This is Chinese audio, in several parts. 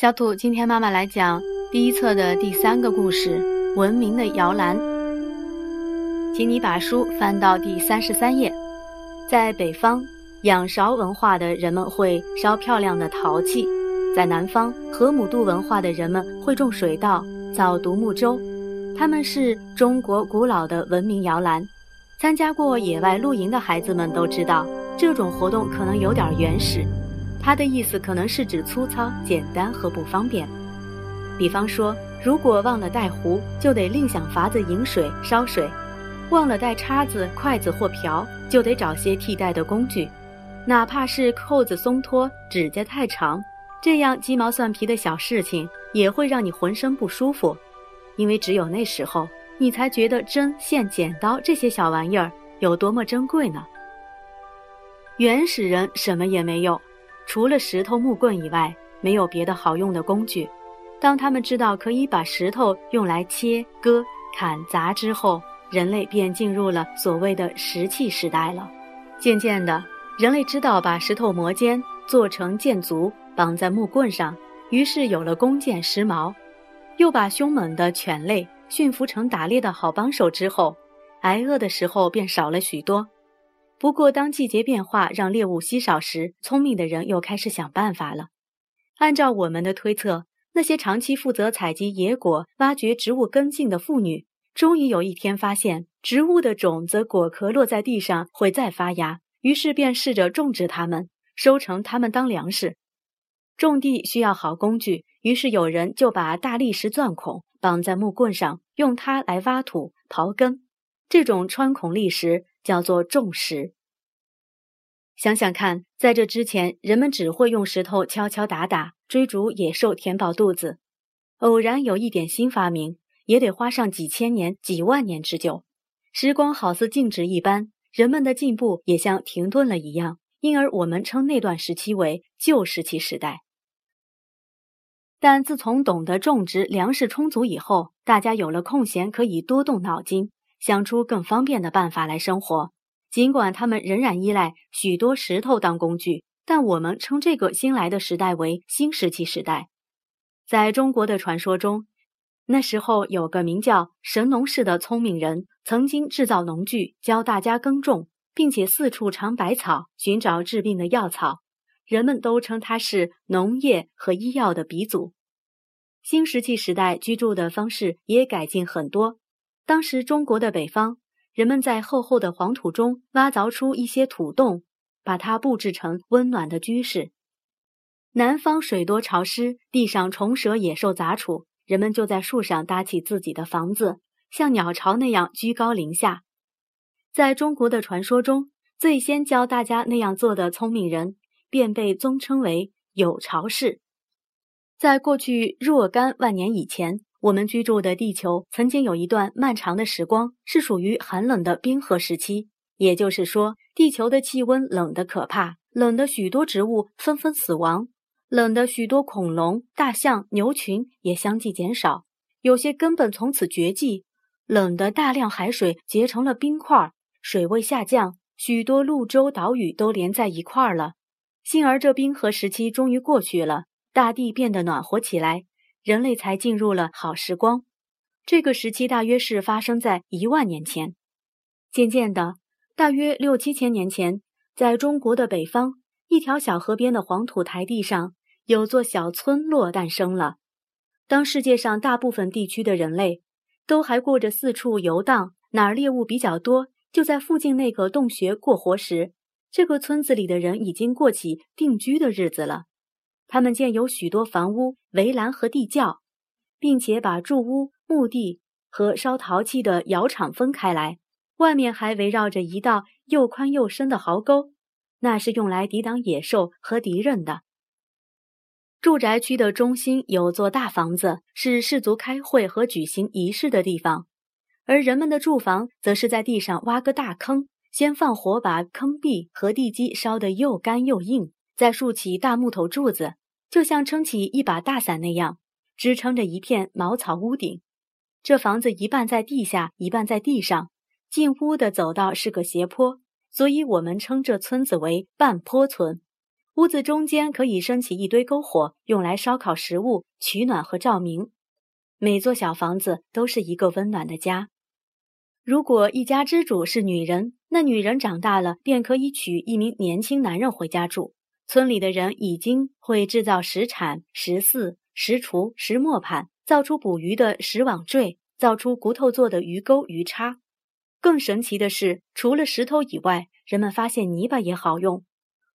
小土，今天妈妈来讲第一册的第三个故事《文明的摇篮》。请你把书翻到第三十三页。在北方，仰韶文化的人们会烧漂亮的陶器；在南方，河姆渡文化的人们会种水稻、造独木舟。他们是中国古老的文明摇篮。参加过野外露营的孩子们都知道，这种活动可能有点原始。它的意思可能是指粗糙、简单和不方便。比方说，如果忘了带壶，就得另想法子饮水、烧水；忘了带叉子、筷子或瓢，就得找些替代的工具。哪怕是扣子松脱、指甲太长，这样鸡毛蒜皮的小事情也会让你浑身不舒服。因为只有那时候，你才觉得针、线、剪刀这些小玩意儿有多么珍贵呢。原始人什么也没有。除了石头、木棍以外，没有别的好用的工具。当他们知道可以把石头用来切、割、砍、砸之后，人类便进入了所谓的石器时代了。渐渐的，人类知道把石头磨尖，做成箭足，绑在木棍上，于是有了弓箭、石矛。又把凶猛的犬类驯服成打猎的好帮手之后，挨饿的时候便少了许多。不过，当季节变化让猎物稀少时，聪明的人又开始想办法了。按照我们的推测，那些长期负责采集野果、挖掘植物根茎的妇女，终于有一天发现植物的种子果壳落在地上会再发芽，于是便试着种植它们，收成它们当粮食。种地需要好工具，于是有人就把大砾石钻孔绑在木棍上，用它来挖土、刨根。这种穿孔砾石。叫做种石。想想看，在这之前，人们只会用石头敲敲打打，追逐野兽填饱肚子。偶然有一点新发明，也得花上几千年、几万年之久。时光好似静止一般，人们的进步也像停顿了一样，因而我们称那段时期为旧石器时代。但自从懂得种植、粮食充足以后，大家有了空闲，可以多动脑筋。想出更方便的办法来生活，尽管他们仍然依赖许多石头当工具，但我们称这个新来的时代为新石器时代。在中国的传说中，那时候有个名叫神农氏的聪明人，曾经制造农具，教大家耕种，并且四处尝百草，寻找治病的药草。人们都称他是农业和医药的鼻祖。新石器时代居住的方式也改进很多。当时中国的北方，人们在厚厚的黄土中挖凿出一些土洞，把它布置成温暖的居室。南方水多潮湿，地上虫蛇野兽杂处，人们就在树上搭起自己的房子，像鸟巢那样居高临下。在中国的传说中，最先教大家那样做的聪明人，便被尊称为有巢氏。在过去若干万年以前。我们居住的地球曾经有一段漫长的时光，是属于寒冷的冰河时期。也就是说，地球的气温冷得可怕，冷的许多植物纷纷死亡，冷的许多恐龙、大象、牛群也相继减少，有些根本从此绝迹。冷的大量海水结成了冰块，水位下降，许多陆洲岛屿都连在一块儿了。幸而这冰河时期终于过去了，大地变得暖和起来。人类才进入了好时光，这个时期大约是发生在一万年前。渐渐的，大约六七千年前，在中国的北方，一条小河边的黄土台地上，有座小村落诞生了。当世界上大部分地区的人类都还过着四处游荡，哪儿猎物比较多，就在附近那个洞穴过活时，这个村子里的人已经过起定居的日子了。他们建有许多房屋、围栏和地窖，并且把住屋、墓地和烧陶器的窑厂分开来。外面还围绕着一道又宽又深的壕沟，那是用来抵挡野兽和敌人的。住宅区的中心有座大房子，是氏族开会和举行仪式的地方；而人们的住房则是在地上挖个大坑，先放火把坑壁和地基烧得又干又硬。再竖起大木头柱子，就像撑起一把大伞那样，支撑着一片茅草屋顶。这房子一半在地下，一半在地上。进屋的走道是个斜坡，所以我们称这村子为半坡村。屋子中间可以升起一堆篝火，用来烧烤食物、取暖和照明。每座小房子都是一个温暖的家。如果一家之主是女人，那女人长大了便可以娶一名年轻男人回家住。村里的人已经会制造石铲、石耜、石锄、石磨盘，造出捕鱼的石网坠，造出骨头做的鱼钩、鱼叉。更神奇的是，除了石头以外，人们发现泥巴也好用。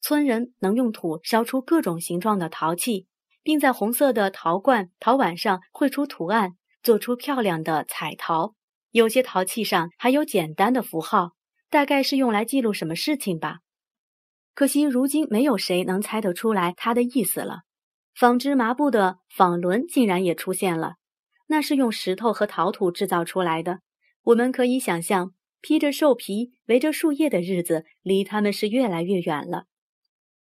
村人能用土烧出各种形状的陶器，并在红色的陶罐、陶碗上绘出图案，做出漂亮的彩陶。有些陶器上还有简单的符号，大概是用来记录什么事情吧。可惜如今没有谁能猜得出来它的意思了。纺织麻布的纺轮竟然也出现了，那是用石头和陶土制造出来的。我们可以想象，披着兽皮、围着树叶的日子离他们是越来越远了。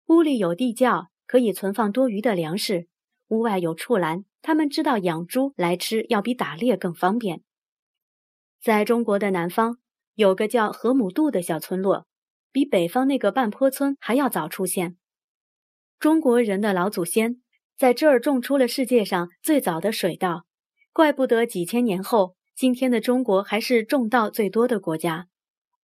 屋里有地窖，可以存放多余的粮食；屋外有畜栏，他们知道养猪来吃要比打猎更方便。在中国的南方，有个叫河姆渡的小村落，比北方那个半坡村还要早出现。中国人的老祖先在这儿种出了世界上最早的水稻，怪不得几千年后，今天的中国还是种稻最多的国家。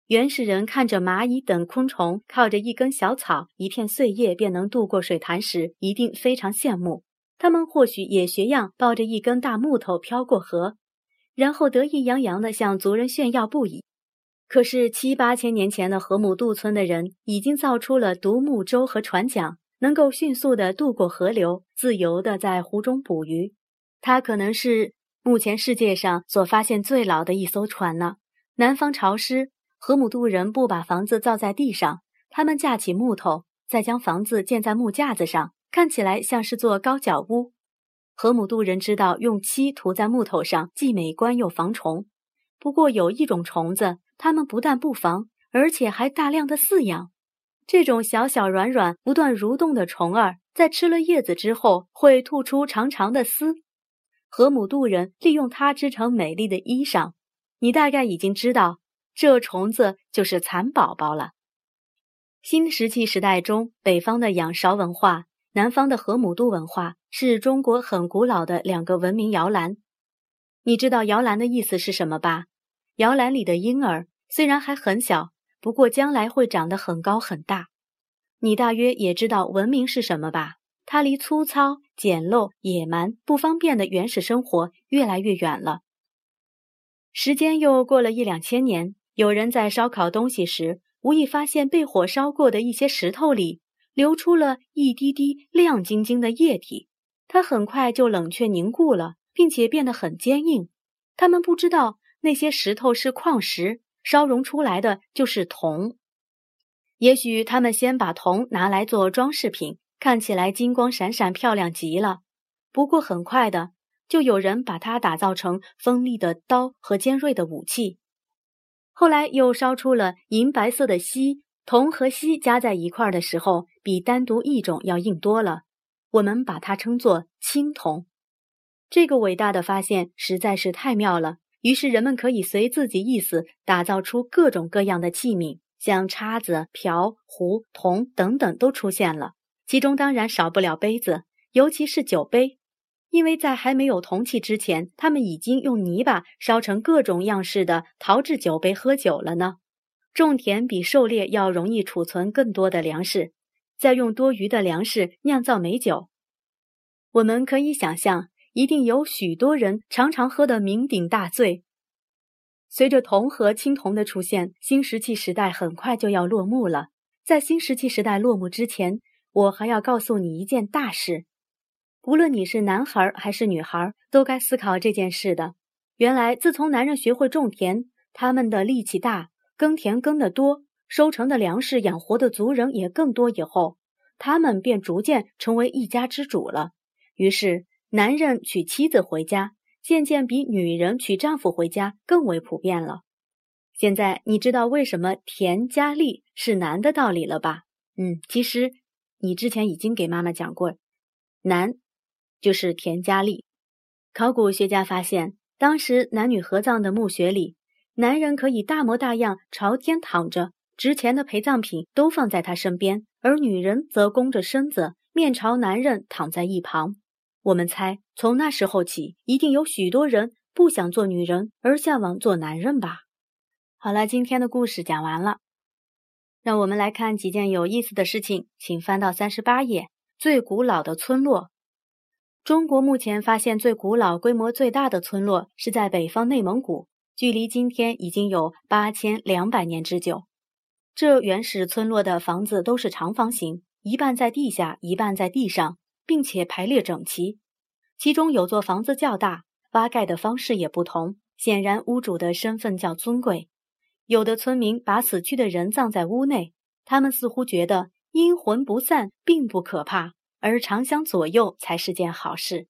原始人看着蚂蚁等昆虫靠着一根小草、一片碎叶便能渡过水潭时，一定非常羡慕。他们或许也学样，抱着一根大木头飘过河。然后得意洋洋地向族人炫耀不已。可是七八千年前的河姆渡村的人已经造出了独木舟和船桨，能够迅速地渡过河流，自由地在湖中捕鱼。它可能是目前世界上所发现最老的一艘船呢。南方潮湿，河姆渡人不把房子造在地上，他们架起木头，再将房子建在木架子上，看起来像是座高脚屋。河姆渡人知道用漆涂在木头上既美观又防虫，不过有一种虫子，它们不但不防，而且还大量的饲养。这种小小软软、不断蠕动的虫儿，在吃了叶子之后，会吐出长长的丝。河姆渡人利用它织成美丽的衣裳。你大概已经知道，这虫子就是蚕宝宝了。新石器时代中，北方的仰韶文化。南方的河姆渡文化是中国很古老的两个文明摇篮。你知道摇篮的意思是什么吧？摇篮里的婴儿虽然还很小，不过将来会长得很高很大。你大约也知道文明是什么吧？它离粗糙、简陋、野蛮、不方便的原始生活越来越远了。时间又过了一两千年，有人在烧烤东西时，无意发现被火烧过的一些石头里。流出了一滴滴亮晶晶的液体，它很快就冷却凝固了，并且变得很坚硬。他们不知道那些石头是矿石，烧熔出来的就是铜。也许他们先把铜拿来做装饰品，看起来金光闪闪，漂亮极了。不过很快的，就有人把它打造成锋利的刀和尖锐的武器。后来又烧出了银白色的锡。铜和锡加在一块儿的时候，比单独一种要硬多了。我们把它称作青铜。这个伟大的发现实在是太妙了。于是人们可以随自己意思打造出各种各样的器皿，像叉子、瓢、壶、铜等等都出现了。其中当然少不了杯子，尤其是酒杯，因为在还没有铜器之前，他们已经用泥巴烧成各种样式的陶制酒杯喝酒了呢。种田比狩猎要容易储存更多的粮食，再用多余的粮食酿造美酒。我们可以想象，一定有许多人常常喝得酩酊大醉。随着铜和青铜的出现，新石器时代很快就要落幕了。在新石器时代落幕之前，我还要告诉你一件大事。无论你是男孩还是女孩，都该思考这件事的。原来，自从男人学会种田，他们的力气大。耕田耕得多，收成的粮食养活的族人也更多。以后，他们便逐渐成为一家之主了。于是，男人娶妻子回家，渐渐比女人娶丈夫回家更为普遍了。现在，你知道为什么田家利是男的道理了吧？嗯，其实你之前已经给妈妈讲过，男就是田家利。考古学家发现，当时男女合葬的墓穴里。男人可以大模大样朝天躺着，值钱的陪葬品都放在他身边，而女人则弓着身子，面朝男人躺在一旁。我们猜，从那时候起，一定有许多人不想做女人，而向往做男人吧。好了，今天的故事讲完了，让我们来看几件有意思的事情，请翻到三十八页。最古老的村落，中国目前发现最古老、规模最大的村落是在北方内蒙古，距离今天已经有八千两百年之久。这原始村落的房子都是长方形，一半在地下，一半在地上，并且排列整齐。其中有座房子较大，挖盖的方式也不同，显然屋主的身份较尊贵。有的村民把死去的人葬在屋内，他们似乎觉得。阴魂不散并不可怕，而常相左右才是件好事。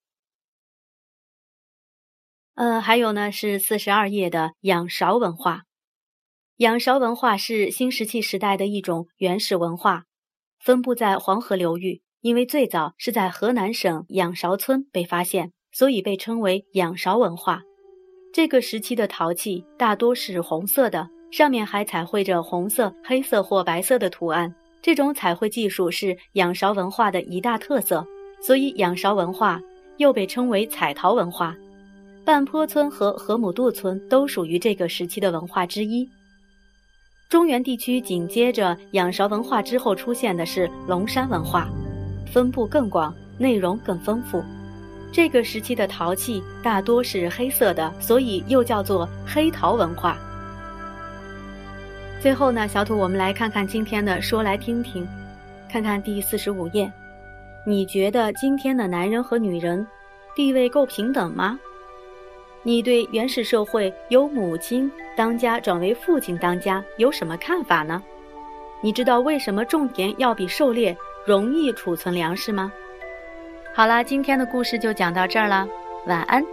呃，还有呢，是四十二页的仰韶文化。仰韶文化是新石器时代的一种原始文化，分布在黄河流域。因为最早是在河南省仰韶村被发现，所以被称为仰韶文化。这个时期的陶器大多是红色的，上面还彩绘着红色、黑色或白色的图案。这种彩绘技术是仰韶文化的一大特色，所以仰韶文化又被称为彩陶文化。半坡村和河姆渡村都属于这个时期的文化之一。中原地区紧接着仰韶文化之后出现的是龙山文化，分布更广，内容更丰富。这个时期的陶器大多是黑色的，所以又叫做黑陶文化。最后呢，小土，我们来看看今天的说来听听，看看第四十五页。你觉得今天的男人和女人地位够平等吗？你对原始社会由母亲当家转为父亲当家有什么看法呢？你知道为什么种田要比狩猎容易储存粮食吗？好啦，今天的故事就讲到这儿了，晚安。